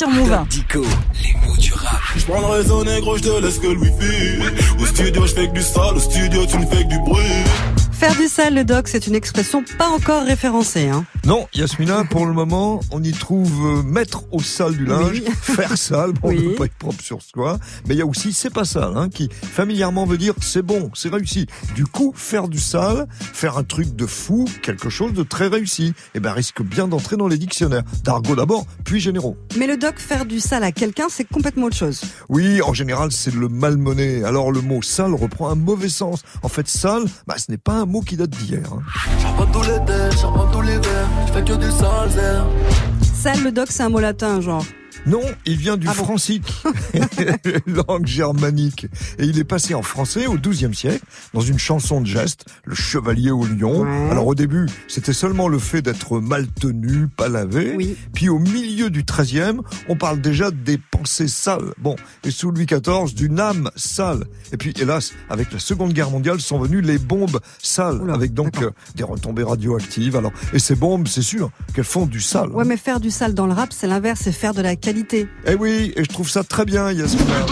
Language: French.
sur Move. Dico, les mots du rap. Je prendrai son négro, je te laisse que le wifi. Au studio, je fais que du sale, au studio, tu ne fais que du bruit. Le doc, c'est une expression pas encore référencée. Hein. Non, Yasmina, pour le moment, on y trouve euh, mettre au sale du linge, Oui. faire sale, bon, Oui. on ne peut pas être propre sur soi, mais il y a aussi c'est pas sale, hein, qui familièrement veut dire c'est bon, c'est réussi. Du coup, faire du sale, faire un truc de fou, quelque chose de très réussi, eh ben risque bien d'entrer dans les dictionnaires. D'argot d'abord, puis généraux. Mais le doc, faire du sale à quelqu'un, c'est complètement autre chose. Oui, en général, c'est le malmené. Alors le mot sale reprend un mauvais sens. En fait, sale, bah, ce n'est pas un mot qui date d'hier. hein. Sale, le doc, c'est un mot latin, genre. Non, il vient du Ah bon francique, langue germanique. Et il est passé en français au XIIe siècle, dans une chanson de geste, Le Chevalier au Lion. Ouais. Alors au début, c'était seulement le fait d'être mal tenu, pas lavé. Oui. Puis au milieu du XIIIe, on parle déjà des pensées sales. Bon, et sous Louis XIV, d'une âme sale. Et puis hélas, avec la Seconde Guerre mondiale, sont venues les bombes sales, Oula, avec donc euh, des retombées radioactives. Alors, et ces bombes, c'est sûr qu'elles font du sale. Ouais, mais faire du sale dans le rap, c'est l'inverse, c'est faire de la Eh oui, et je trouve ça très bien, Yasmina.